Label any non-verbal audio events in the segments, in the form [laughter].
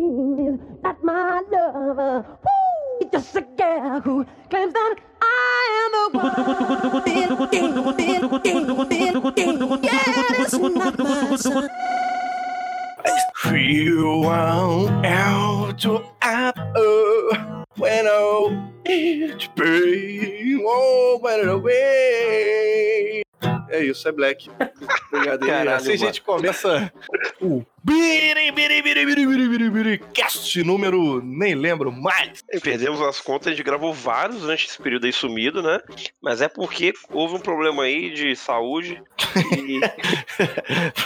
is not my lover. Woo! Just a girl who claims that I am the one. Big ding, big ding, big ding. Yeah, it's. Feel out to apple when it's been oh, when away. É isso, é Black. Obrigado. Caralho, assim a gente começa o Biri, biri, biri, biri, biri, biri, biri, cast número, nem lembro mais. E perdemos as contas, a gente gravou vários durante esse período aí sumido, né? Mas é porque houve um problema aí de saúde e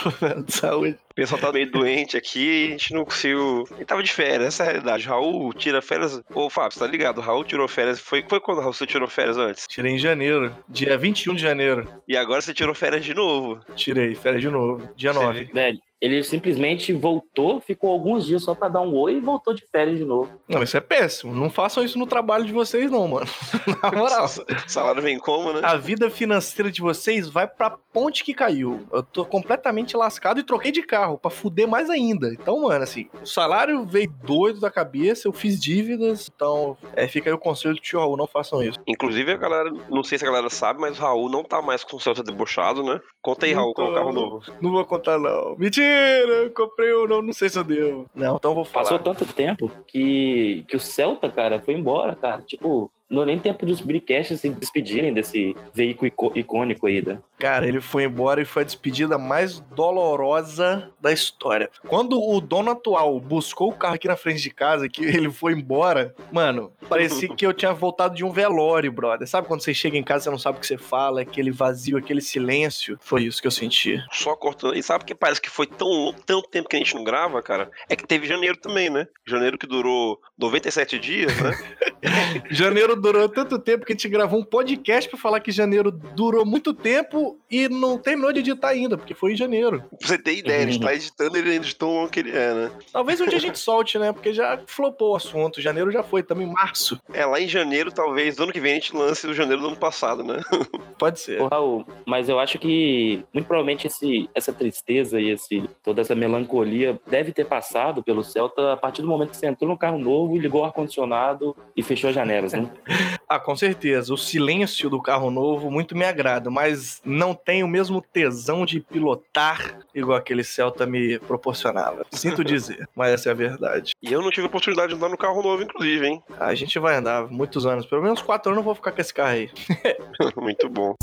Problema [laughs] de saúde. o pessoal tá meio doente aqui e a gente não conseguiu. Ele tava de férias, essa é a realidade. Raul tira férias. Ô, Fábio, você tá ligado? O Raul tirou férias. Foi, foi quando Raul você tirou férias antes? Tirei em janeiro, dia 21 de janeiro. E agora você tirou férias de novo. Tirei, férias de novo, dia Você 9. Velho, ele simplesmente voltou, ficou alguns dias só pra dar um oi e voltou de férias de novo. Não, isso é péssimo. Não façam isso no trabalho de vocês, não, mano. [laughs] Na moral. O [laughs] salário vem como, né? A vida financeira de vocês vai pra ponte que caiu. Eu tô completamente lascado e troquei de carro pra fuder mais ainda. Então, mano, assim, o salário veio doido da cabeça, eu fiz dívidas. Então, é, fica aí o conselho do tio Raul, não façam isso. Inclusive, a galera, não sei se a galera sabe, mas o Raul não tá mais com o Celta debochado, né? Conta aí, Raul, com o carro novo. Não vou contar, não. Mentira! Eu comprei ou não, não sei se eu devo. Não, então vou falar. Passou tanto tempo que, que o Celta, cara, foi embora, cara. Tipo, não deu nem tempo dos Bricasts se despedirem desse veículo icô- icônico aí, né? Cara, ele foi embora e foi a despedida mais dolorosa da história. Quando o dono atual buscou o carro aqui na frente de casa, que ele foi embora, mano, parecia que eu tinha voltado de um velório, brother. Sabe quando você chega em casa e você não sabe o que você fala, aquele vazio, aquele silêncio? Foi isso que eu senti. Só cortando. E sabe que parece que foi tão longo, tanto tempo que a gente não grava, cara? É que teve janeiro também, né? Janeiro que durou 97 dias, né? [laughs] [laughs] Janeiro durou tanto tempo que a gente gravou um podcast pra falar que janeiro durou muito tempo e não terminou de editar ainda, porque foi em janeiro. pra você ter ideia, a gente tá editando ele ainda longo que ele é, né? Talvez um dia a gente solte, né? Porque já flopou o assunto. Janeiro já foi, também março. É, lá em janeiro, talvez, ano que vem a gente lance o janeiro do ano passado, né? [laughs] Pode ser. Ô, Raul, mas eu acho que muito provavelmente esse, essa tristeza e esse, toda essa melancolia deve ter passado pelo Celta a partir do momento que você entrou no carro novo, ligou o ar-condicionado e fechou as janelas, né? [laughs] Ah, com certeza. O silêncio do carro novo muito me agrada, mas não tem o mesmo tesão de pilotar igual aquele Celta me proporcionava. Sinto [laughs] dizer, mas essa é a verdade. E eu não tive a oportunidade de andar no carro novo, inclusive, hein? A gente vai andar muitos anos, pelo menos quatro anos eu vou ficar com esse carro aí. [laughs] Muito bom.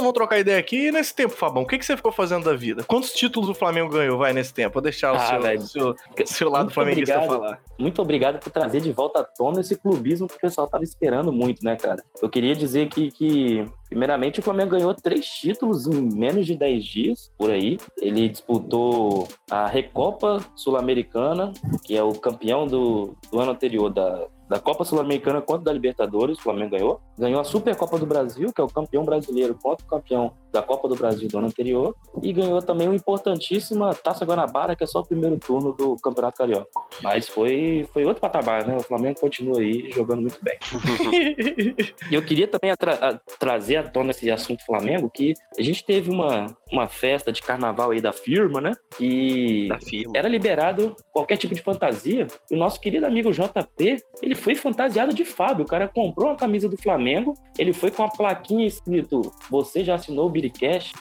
Vamos trocar ideia aqui. E nesse tempo, Fabão, o que, que você ficou fazendo da vida? Quantos títulos o Flamengo ganhou, vai, nesse tempo? Vou deixar o Ah, seu, velho. seu, seu lado flamenguista obrigado. falar. Muito obrigado por trazer de volta à tona esse clubismo que o pessoal tava esperando muito, né, cara? Eu queria dizer que, que primeiramente, o Flamengo ganhou três títulos em menos de 10 dias, por aí. Ele disputou a Recopa Sul-Americana, que é o campeão do, do ano anterior da, da Copa Sul-Americana quanto da Libertadores, o Flamengo ganhou. Ganhou a Supercopa do Brasil, que é o campeão brasileiro contra o campeão da Copa do Brasil do ano anterior. E ganhou também uma importantíssima Taça Guanabara, que é só o primeiro turno do Campeonato Carioca. Mas foi, foi outro patamar, né? O Flamengo continua aí jogando muito bem. [laughs] E eu queria também atra- a- trazer à tona esse assunto Flamengo, que a gente teve uma, uma festa de carnaval aí da firma, né? E Da firma. era liberado qualquer tipo de fantasia. E o nosso querido amigo JP, ele foi fantasiado de Fábio. O cara comprou uma camisa do Flamengo, ele foi com a plaquinha escrito Você já assinou o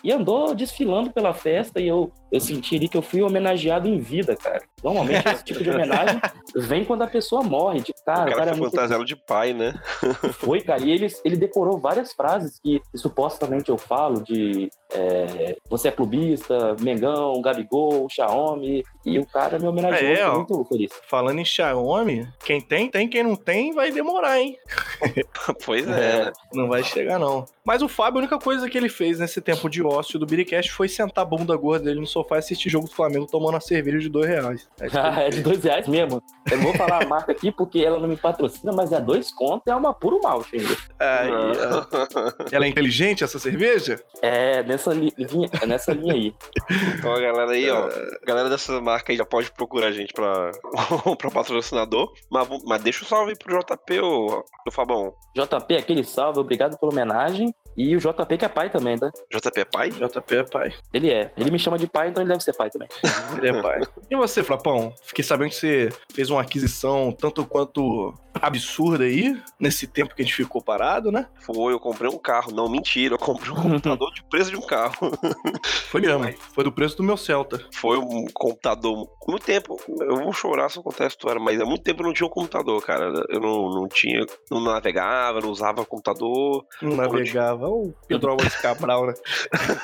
E andou desfilando pela festa e eu, eu senti ali que eu fui homenageado em vida, cara. Normalmente esse tipo de homenagem vem quando a pessoa morre. Tipo, O cara, o cara cara é foi muito fantasiado de pai, né? [laughs] foi, cara. E ele, ele decorou várias frases que, supostamente eu falo de é, você é clubista, Mengão, Gabigol, Xiaomi. E o cara me homenageou, É, ó. muito feliz. Falando em Xiaomi, quem tem, tem. Quem não tem, vai demorar, hein? [laughs] pois é, né? Não vai chegar, não. Mas o Fábio, a única coisa que ele fez nesse tempo de ócio do Biricast foi sentar a bunda gorda dele no sofá e assistir jogo do Flamengo tomando uma cerveja de dois reais. É [laughs] Ah, é de dois reais mesmo. Eu não vou falar a marca aqui porque ela não me patrocina, mas é dois contos e é uma puro malte ainda. Ela é inteligente, essa cerveja? É nessa li- linha, é nessa linha aí. [laughs] Então a galera aí, ó. A galera dessa marca aí já pode procurar a gente pra, [laughs] pra patrocinador. Mas, mas deixa o salve aí pro JP, ô, ô Fabão. JP, aquele salve, obrigado pela homenagem. E o JP que é pai também, tá? JP é pai? JP é pai. Ele é. Ele me chama de pai, então ele deve ser pai também. [laughs] Ele é pai. E você, Flapão? Fiquei sabendo que você fez uma aquisição tanto quanto absurda aí, nesse tempo que a gente ficou parado, né? Foi, eu comprei um carro. Não, mentira, eu comprei um [laughs] computador de preço de um carro. Foi mesmo. Foi do preço do meu Celta. Foi um computador. Muito tempo, eu vou chorar se eu contar a história, mas há muito tempo eu não tinha um computador, cara. Eu não, não tinha, não navegava, não usava computador. Não navegava. O Pedro Álvares Cabral, né?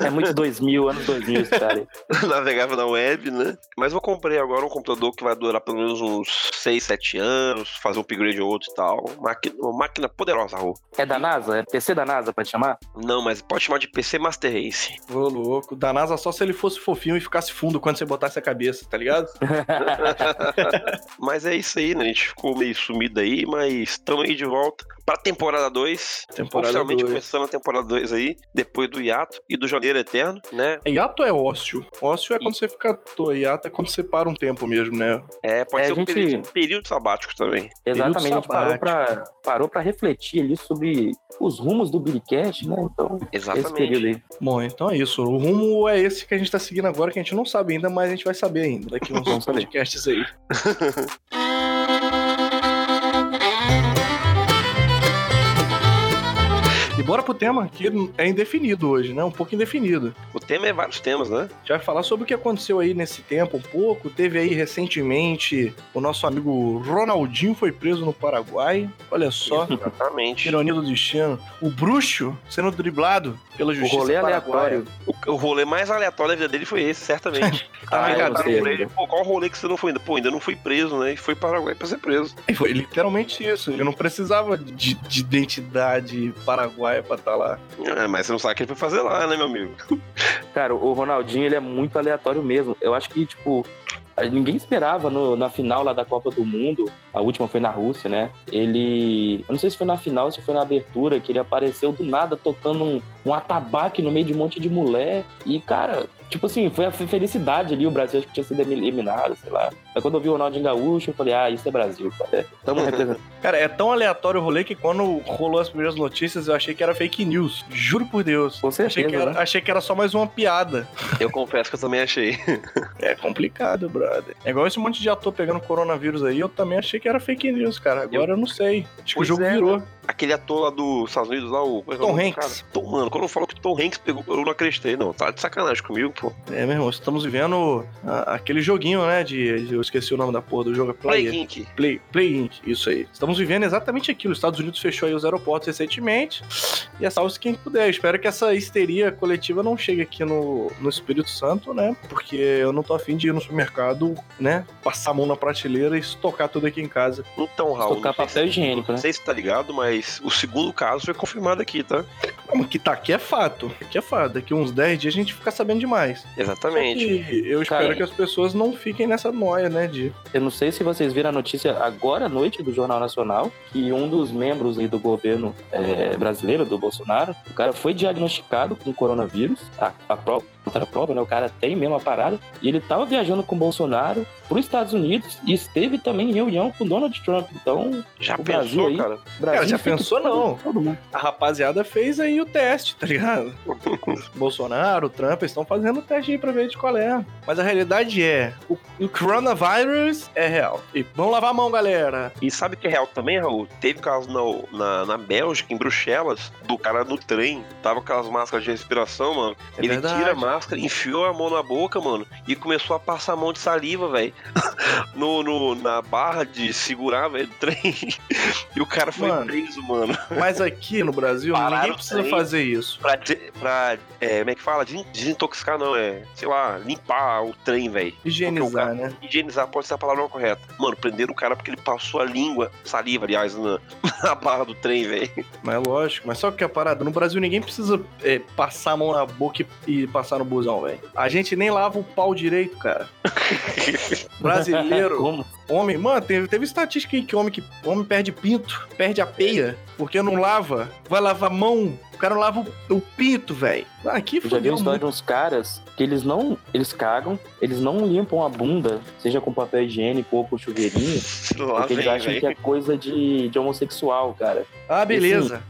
É muito 2000, anos 2000 esse cara aí. [laughs] navegava na web, né? Mas eu comprei agora um computador que vai durar pelo menos uns 6, 7 anos, fazer um upgrade ou outro e tal. Máquina, uma máquina poderosa, Raul. É da NASA? É PC da NASA pra te chamar? Não, mas pode chamar de PC Master Race. Ô, louco. Da NASA só se ele fosse fofinho e ficasse fundo quando você botasse a cabeça, tá ligado? [laughs] mas é isso aí, né? A gente ficou meio sumido aí, mas estamos aí de volta pra temporada 2. Temporada Oficialmente dois. começando a temporada 2 aí, depois do hiato e do janeiro eterno, né? Hiato é ócio. Ócio é quando você fica à toa. Hiato é quando você para um tempo mesmo, né? É, pode É, ser um gente- período, período sabático também. Exatamente, a gente parou sabático. pra, parou pra refletir ali sobre os rumos do Billycast, né? Então, esse período Exatamente. aí. Bom, então é isso. O rumo é esse que a gente tá seguindo agora, que a gente não sabe ainda, mas a gente vai saber ainda daqui [laughs] uns podcasts aí. [laughs] bora pro tema, que é indefinido hoje, né? Um pouco indefinido. O tema é vários temas, né? A gente vai falar sobre o que aconteceu aí nesse tempo um pouco. Teve aí recentemente o nosso amigo Ronaldinho foi preso no Paraguai. Olha só. Exatamente. Ironia do destino. O bruxo sendo driblado pela O justiça rolê paraguaia. aleatório. O, o rolê mais aleatório da vida dele foi esse, certamente. [laughs] Tá Ah, eu Tá sei. rolê, Pô, qual rolê que você não foi ainda? Pô, ainda não fui preso, né? E foi para Paraguai pra ser preso. E Foi literalmente isso. Ele não precisava de, de identidade paraguaia pra estar lá. É, mas você não sabe o que ele foi fazer lá, né, meu amigo? Cara, o Ronaldinho, ele é muito aleatório mesmo. Eu acho que, tipo, ninguém esperava no- na final lá da Copa do Mundo, a última foi na Rússia, né? Ele. Eu não sei se foi na final, se foi na abertura, que ele apareceu do nada tocando um, um atabaque no meio de um monte de mulher. E, cara, tipo assim, foi a fe- felicidade ali, o Brasil acho que tinha sido eliminado, sei lá. Aí quando eu vi o Ronaldinho Gaúcho, eu falei, ah, isso é Brasil, cara. Tamo representando. [laughs] Cara, é tão aleatório o rolê que quando rolou as primeiras notícias eu achei que era fake news. Juro por Deus. Com Achei certeza. que, era, né? achei que era só mais uma piada. Eu confesso que eu também achei. [laughs] É complicado, brother. É igual esse monte de ator pegando coronavírus aí, eu também achei que era fake news, cara. Agora eu, não sei. Acho que o jogo é, virou. Aquele ator lá dos Estados Unidos, lá, o. é é o Tom Hanks. cara? Tom, mano, quando eu falo que Tom Hanks pegou, eu não acreditei, não. Tá de sacanagem comigo, pô. É, meu irmão, estamos vivendo ah, aquele joguinho, né? De, de- Eu esqueci o nome da porra do jogo. É Play Play. Inc. Play, Play Inc. Isso aí. Estamos vivendo exatamente aquilo. Os Estados Unidos fechou aí os aeroportos recentemente. E é salve quem puder. Eu espero que essa histeria coletiva não chegue aqui no, no Espírito Santo, né? Porque eu não tô afim de ir no supermercado, né? Passar a mão na prateleira e estocar tudo aqui em casa. Então, Raul. Tocar não sei papel se- higiênico, né? Não sei se tá ligado, mas o segundo caso foi confirmado aqui, tá? Não, mas que tá aqui é fato. Aqui é fato. Daqui uns 10 dias a gente fica sabendo demais. Só Exatamente. que eu espero Cara, que as pessoas não fiquem nessa noia, né? De Eu não sei se vocês viram a notícia agora à noite do Jornal Nacional que um dos membros do governo é, brasileiro, do Bolsonaro, o cara foi diagnosticado com coronavírus. A, a prova, a prova, né? O cara tem mesmo a parada. E ele tava viajando com o Bolsonaro para os Estados Unidos e esteve também em reunião com Donald Trump. Então, Já o pensou, Brasil aí- cara? Brasil Cara, já pensou, não? A rapaziada fez aí o teste, tá ligado? [laughs] Bolsonaro, Trump, eles estão fazendo o teste aí pra ver de qual é. Mas a realidade é, o, o coronavírus é real. E vamos lavar a mão, galera. E sabe o que é real também, Raul? Teve caso na, na, na Bélgica, em Bruxelas, do cara no trem, tava com aquelas máscaras de respiração, mano. É ele verdade. tira a máscara, enfiou a mão na boca, mano, e começou a passar a mão de saliva, velho. [laughs] No, no, na barra de segurar, velho, do [laughs] trem. e o cara foi Mano. preso, mano. Mas aqui no Brasil, Pararam ninguém precisa fazer isso. Pra, pra é, como é que fala? Des- Desintoxicar, não, é, sei lá, limpar o trem, velho. Higienizar, né? Higienizar pode ser a palavra correta. Mano, prenderam o cara porque ele passou a língua, saliva, aliás, na, [laughs] na barra do trem, velho. Mas é lógico. Mas só que a parada, no Brasil ninguém precisa é, passar a mão na boca e, e passar no busão, velho. A gente nem lava o pau direito, cara. [laughs] Brasileiro, Como? homem, mano, teve, teve estatística aí que homem que homem perde pinto, perde a peia, porque não lava, vai lavar a mão, o cara não lava o, o pinto, velho. Aqui Eu já vi de uns caras que eles não. Eles cagam, eles não limpam a bunda, seja com papel higiênico ou com chuveirinho, [laughs] Lá porque eles acham velho. que é coisa de, de homossexual, cara. Ah, beleza.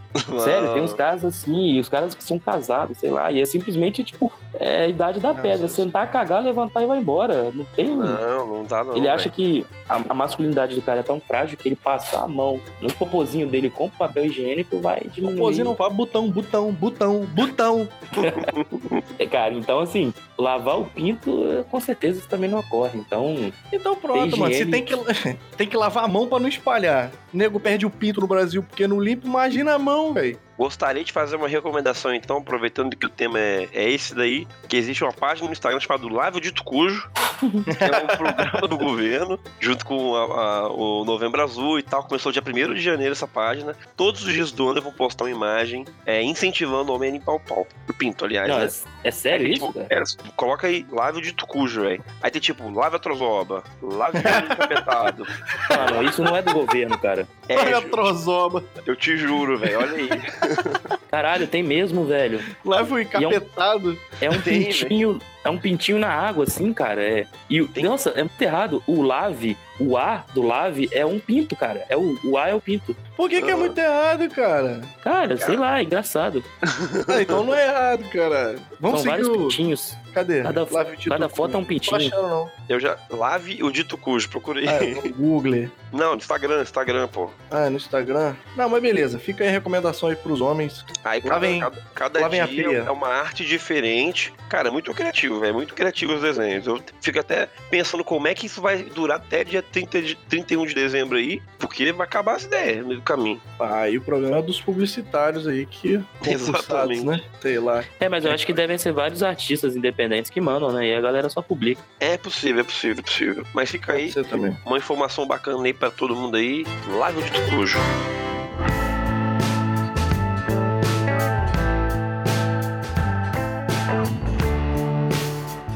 Sério, tem uns caras assim, e os caras que são casados, sei lá, e é simplesmente, tipo, é a idade da Não, pedra. Sentar, cagar, levantar e vai embora. Não tem. Não, não dá não. ele acha velho. que a, a masculinidade do cara é tão frágil que ele passar a mão no popozinho dele com papel higiênico vai diminuir. Popozinho não fala botão, botão, botão, botão. [laughs] É, cara, então assim, lavar o pinto, com certeza isso também não ocorre. Então, Então pronto, Tem mano. Você tem que, [laughs] tem que lavar a mão pra não espalhar. O nego perde o pinto no Brasil porque não limpa. Imagina a mão, velho. Gostaria de fazer uma recomendação, então, aproveitando que o tema é, é esse daí, que existe uma página no Instagram chamada Live Dito Cujo, que é um [laughs] programa do governo, junto com a- a- o Novembro Azul e tal. Começou dia 1 de janeiro essa página. Todos os dias do ano eu vou postar uma imagem é, incentivando o homem a limpar o pau. O pinto, aliás, não, né? é, é sério isso, tipo, cara? é, coloca aí, lave o dito cujo, velho. Aí tem tipo, a trozoba, lave o olho encapetado. [laughs] Mano, isso não é do governo, cara. É, Olha a trozoba. eu te juro, velho, olha aí. [laughs] Caralho, tem mesmo, velho. Leva o encapetado. É um Tem, pintinho, é um pintinho na água, assim, cara. É. E Tem. nossa, é muito errado. O lave, o A do lave é um pinto, cara. É o, o A é o pinto. Por que, que é Ah. muito errado, cara? Cara, sei lá, é engraçado. [laughs] Ah, então não é errado, cara. Vamos São seguir vários o... pintinhos. Cadê? Cada- Lave o Cada foto é um Não tô pintinho. achando, não. Eu já. Lave o dito cujo, procurei. Ah, no Google. [laughs] Não, no Instagram, Instagram, pô. Ah, no Instagram. Não, mas beleza. Fica aí a recomendação aí pros homens. Aí cada, Lavem- cada, cada lavem a dia pia. é uma arte diferente. Cara, é muito criativo, velho. Muito criativo os desenhos. Eu fico até pensando como é que isso vai durar até dia 30 de, 31 de dezembro aí, porque vai acabar as ideias no meio do caminho. Ah, e o problema é dos publicitários aí que Exatamente. né? Sei lá. É, mas eu acho que devem ser vários artistas independentes que mandam, né? E a galera só publica. É possível, é possível, é possível. Mas fica aí Você também. uma informação bacana aí pra todo mundo aí. Lave o dito cujo.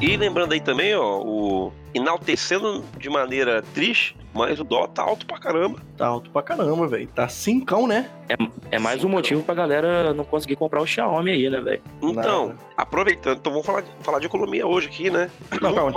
E lembrando aí também, ó, o enaltecendo de maneira triste, mas o dólar tá alto pra caramba. Tá alto pra caramba, velho. Tá cincão, né? É mais um motivo pra galera não conseguir comprar o Xiaomi aí, né, velho? Então, Nada. aproveitando, então vamos falar de, falar de economia hoje aqui, né? Não, calma.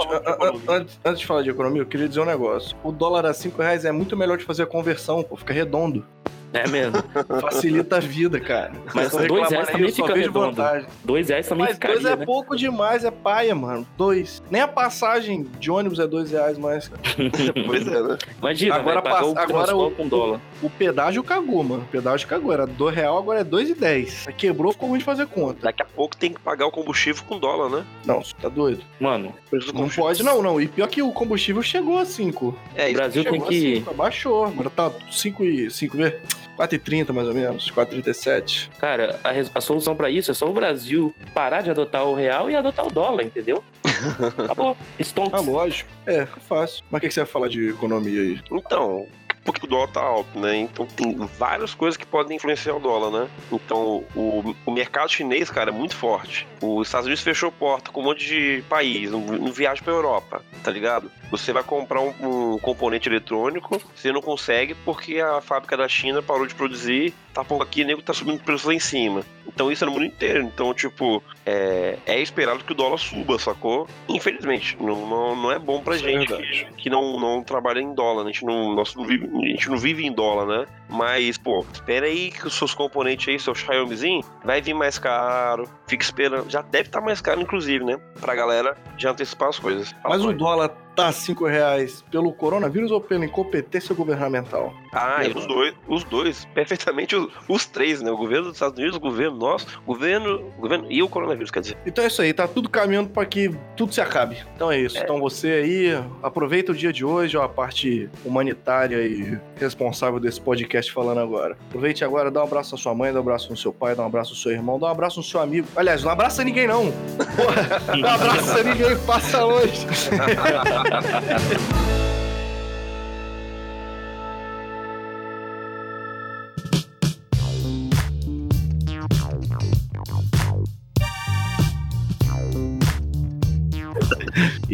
Antes, antes de falar de economia, eu queria dizer um negócio. O dólar a 5 reais é muito melhor de fazer a conversão, pô. Fica redondo. É mesmo. Facilita a vida, cara. Mas dois reais aí, também só fica redondo. vantagem. Dois reais também Mas ficaria, dois é né? pouco demais, é paia, mano. Dois. Nem a passagem de ônibus é dois reais mais, cara. [laughs] Pois é, né? Imagina, Agora pagar o agora o- com dólar. O pedágio cagou, mano. O pedágio cagou. Era dois real, agora é dois e dez. Aí Quebrou, ficou ruim de fazer conta. Daqui a pouco tem que pagar o combustível com dólar, né? Não, você tá doido. Mano, O Não combustível- pode, não, não. E pior que o combustível chegou a 5. É, o isso Brasil tem que. 5, abaixou. Agora tá 5 e 5, vê? 4,30 mais ou menos. 4,37. Cara, a, a solução pra isso é só o Brasil parar de adotar o real e adotar o dólar, entendeu? [laughs] Acabou. Stonks. Ah, lógico. É, é fácil. Mas o que que você vai falar de economia aí? Então, porque o dólar tá alto, né? Então tem várias coisas que podem influenciar o dólar, né? Então o, o mercado chinês, cara, é muito forte. Os Estados Unidos fechou porta com um monte de país, não, não viaja pra Europa, tá ligado? Você vai comprar um, um componente eletrônico, você não consegue porque a fábrica da China parou de produzir, tá por aqui, o nego tá subindo o preço lá em cima. Então isso é no mundo inteiro. Então, tipo, é, é esperado que o dólar suba, sacou? Infelizmente, não, não, não é bom pra Isso é gente verdade. que, que não, não trabalha em dólar, né? a gente não, vive, a gente não vive em dólar, né? Mas, pô, espera aí que os seus componentes aí, seu Xiaomizinho, vai vir mais caro. Fica esperando. Já deve estar mais caro, inclusive, né? Pra galera já antecipar as coisas. Mas o dólar tá 5 reais pelo coronavírus ou pela incompetência governamental? Ah, e os dois, os dois, [laughs] perfeitamente os, os três, né? O governo dos Estados Unidos, o governo nosso, o governo, o governo e o coronavírus, quer dizer. Então é isso aí, tá tudo caminhando pra que tudo se acabe. Então é isso. Então você aí, aproveita o dia de hoje, ó, a parte humanitária e responsável desse podcast falando agora. Aproveite agora, dá um abraço na sua mãe, dá um abraço no seu pai, dá um abraço no seu irmão, dá um abraço no seu amigo. Aliás, não abraça ninguém não. Porra, [laughs] não abraça ninguém, passa longe. [laughs]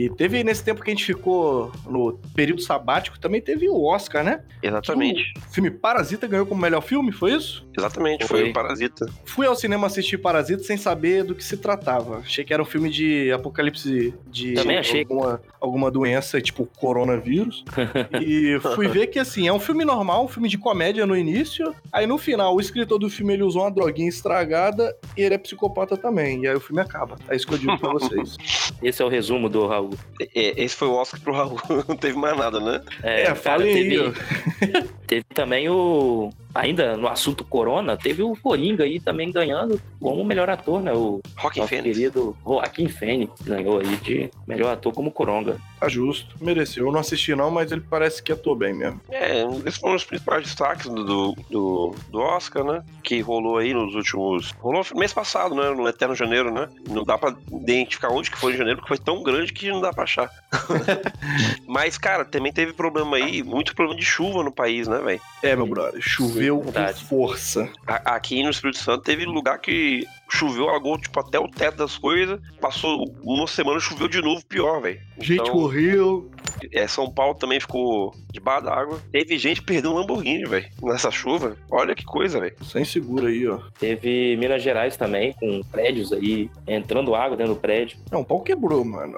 E teve, nesse tempo que a gente ficou no período sabático, também teve o Oscar, né? Exatamente. O filme Parasita ganhou como melhor filme, foi isso? Exatamente, foi, Foi. o Parasita. Fui ao cinema assistir Parasita sem saber do que se tratava. Achei que era um filme de apocalipse de Também achei. alguma, alguma doença, tipo coronavírus. [laughs] e fui ver que, assim, é um filme normal, um filme de comédia no início. Aí no final, o escritor do filme ele usou uma droguinha estragada e ele é psicopata também. E aí o filme acaba. É isso que eu digo pra vocês. [laughs] Esse é o resumo do Raul. É, esse foi o Oscar pro Raul, [laughs] não teve mais nada, né? É, cara, falei aí, teve. Teve também o. Ainda no assunto Corona, teve o Coringa aí também ganhando como melhor ator, né? O Rock nosso Fênix. querido Joaquim Fênix ganhou aí de melhor ator como Coronga. Tá justo. Mereceu. Eu não assisti não, mas ele parece que atuou bem mesmo. É, esses foram os principais destaques do, do, do, Oscar, né? Que rolou aí nos últimos. Rolou no mês passado, né? No Eterno Janeiro, né? Não dá pra identificar onde que foi em janeiro, porque foi tão grande que não dá pra achar. [laughs] Mas, cara, também teve problema aí, muito problema de chuva no país, né, velho? É, meu brother. Choveu com força. A- Aqui no Espírito Santo teve lugar que choveu, alagou, tipo, até o teto das coisas. Passou uma semana, choveu de novo, pior, velho. Gente Então, morreu. é, São Paulo também ficou debaixo d'água. Teve gente perdeu um Lamborghini, velho, nessa chuva. Olha que coisa, velho. Sem seguro aí, ó. Teve Minas Gerais também, com prédios aí, entrando água dentro do prédio. Não, o pau quebrou, mano.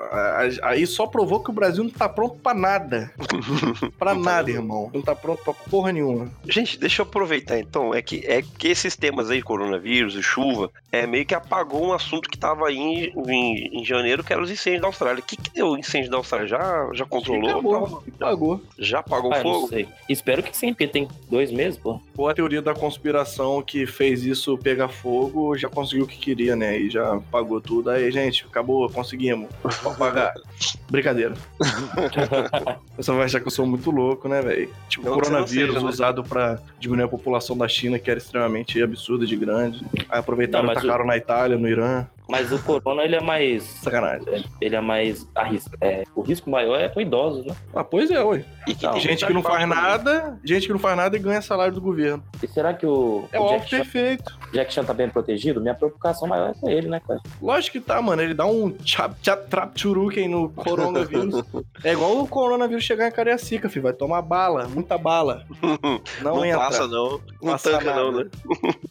Aí só provou que o Brasil não tá pronto pra nada. [laughs] Pra Não nada, irmão. Não tá pronto pra porra nenhuma. Gente, deixa eu aproveitar então. É que, é que esses temas aí, coronavírus e chuva, é meio que apagou um assunto que tava aí em, em, em janeiro, que era os incêndios da Austrália. O que, que deu o incêndio da Austrália? Já, já controlou? Acabou. Pagou. Já apagou Ah, o não fogo? sei. Espero que sim, porque tem dois meses, pô. Ou a teoria da conspiração que fez isso pegar fogo já conseguiu o que queria, né? E já pagou tudo. Aí, gente, acabou, conseguimos. Pode pagar. [laughs] Brincadeira. [laughs] Você vai achar que eu sou muito louco, né, velho? Tipo, o coronavírus seja, né? usado pra diminuir a população da China, que era extremamente absurda de grande. Aí aproveitaram e mas tacaram na Itália, no Irã. Mas o corona, ele é mais. Sacanagem. Ele é mais arriscado. É, o risco maior é com idosos, né? Ah, pois é, ué. E que tem Gente que não faz nada, gente que não faz nada e ganha salário do governo. E será que o, É o o Jack, Chan, perfeito. Jack Chan tá bem protegido? Minha preocupação maior é com ele, né, cara? Lógico que tá, mano. Ele dá um chap chap trap churuken no coronavírus. [laughs] é igual o coronavírus chegar em Cariacica, filho. Vai tomar bala, muita bala. [laughs] Não, Não, entra. passa, não. Não Passa tanca, não, né?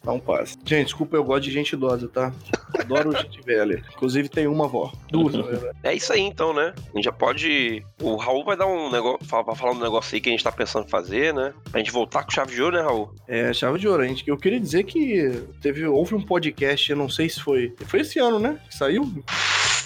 Não passa. Gente, desculpa, eu gosto de gente idosa, tá? Adoro [laughs] Inclusive tem uma avó. Duas, na verdade. É isso aí, então, né? A gente já pode. O Raul vai dar um negócio. Vai falar um negócio aí que a gente tá pensando em fazer, né? Pra gente voltar com chave de ouro, né, Raul? É, chave de ouro. gente. Eu queria dizer que teve, houve um podcast, eu não sei se foi. Foi esse ano, né? Que saiu?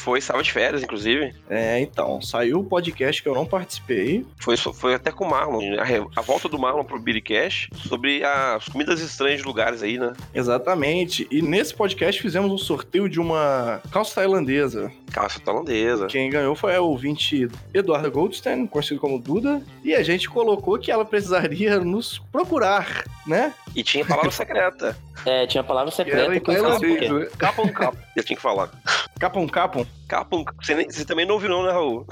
Foi, estava de férias, inclusive. É, então. Saiu o podcast que eu não participei. Foi, foi até com o Marlon. A, a volta do Marlon pro Biricast sobre as comidas estranhas de lugares aí, né? Exatamente. E nesse podcast fizemos um sorteio de uma calça tailandesa. Calça tailandesa. Quem ganhou foi a ouvinte Eduarda Goldstein, conhecido como Duda. E a gente colocou que ela precisaria nos procurar, né? E tinha palavra secreta. É, tinha palavra Que era secreta em tailandês, quê. né? Capão, capão. Eu tinha que falar. Capum capum? Capão. Você, nem- você também não ouviu, não, né, Raul?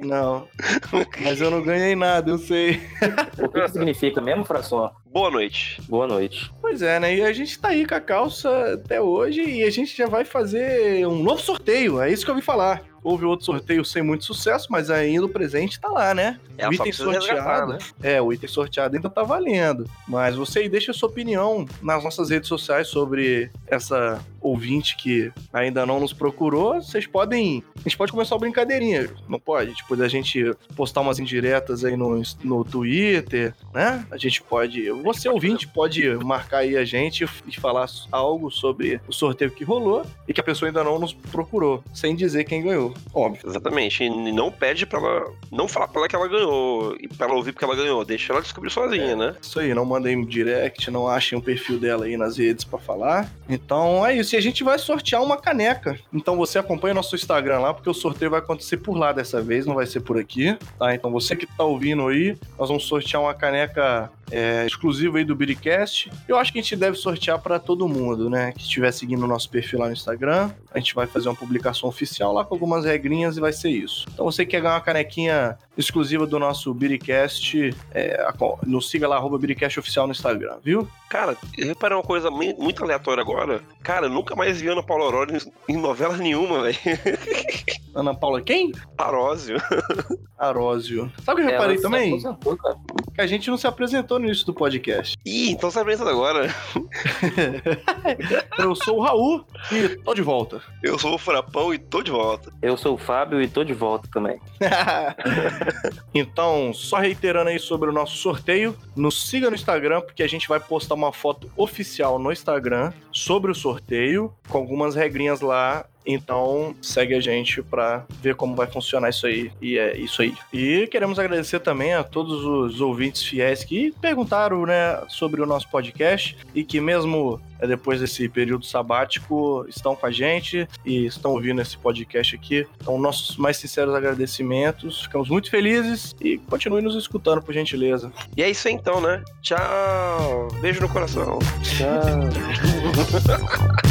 Não. [laughs] Mas eu não ganhei nada, eu sei. [laughs] O que, que significa mesmo, François? Boa noite. Boa noite. Pois é, né? E a gente tá aí com a calça até hoje e a gente já vai fazer um novo sorteio. É isso que eu ouvi falar. Houve outro sorteio sem muito sucesso, mas ainda o presente tá lá, né? Ela o item sorteado. né? É, o item sorteado ainda tá valendo. Mas você aí deixa a sua opinião nas nossas redes sociais sobre essa ouvinte que ainda não nos procurou. Vocês podem. A gente pode começar uma brincadeirinha, não pode? Tipo, da gente postar umas indiretas aí no, no Twitter, né? A gente pode. Você ouvinte pode marcar aí a gente e falar algo sobre o sorteio que rolou e que a pessoa ainda não nos procurou, sem dizer quem ganhou. Óbvio. Exatamente. E não pede pra ela. Não falar pra ela que ela ganhou. E pra ela ouvir porque ela ganhou. Deixa ela descobrir sozinha, né? Isso aí, não mandem direct, não achem o perfil dela aí nas redes pra falar. Então é isso. A gente vai sortear uma caneca. Então você acompanha nosso Instagram lá, porque o sorteio vai acontecer por lá dessa vez, não vai ser por aqui, tá? Então você que tá ouvindo aí, nós vamos sortear uma caneca é, exclusivo aí do Biricast. Eu acho que a gente deve sortear para todo mundo, né? Que estiver seguindo o nosso perfil lá no Instagram. A gente vai fazer uma publicação oficial lá com algumas regrinhas e vai ser isso. Então você quer ganhar uma canequinha exclusiva do nosso Biricast, é, nos siga lá, arroba Biricast Oficial no Instagram, viu? Cara, reparei uma coisa muito aleatória agora. Cara, nunca mais vi Ana Paula Aurora em novela nenhuma, velho. [laughs] Ana Paula quem? Arósio. [laughs] Arósio. Sabe o que eu reparei também? Que a gente não se apresentou no início do podcast. Ih, então se apresenta agora. [laughs] eu sou o Raul e tô de volta. Eu sou o Frapão e tô de volta. Eu sou o Fábio e tô de volta também. [laughs] então, só reiterando aí sobre o nosso sorteio, nos siga no Instagram, porque a gente vai postar uma foto oficial no Instagram sobre o sorteio, com algumas regrinhas lá então, segue a gente para ver como vai funcionar isso aí. E é isso aí. E queremos agradecer também a todos os ouvintes fiéis que perguntaram, né, sobre o nosso podcast e que mesmo é, depois desse período sabático estão com a gente e estão ouvindo esse podcast aqui. Então, nossos mais sinceros agradecimentos. Ficamos muito felizes e continue nos escutando, por gentileza. E é isso aí então, né? Tchau. Beijo no coração. Tchau. [laughs]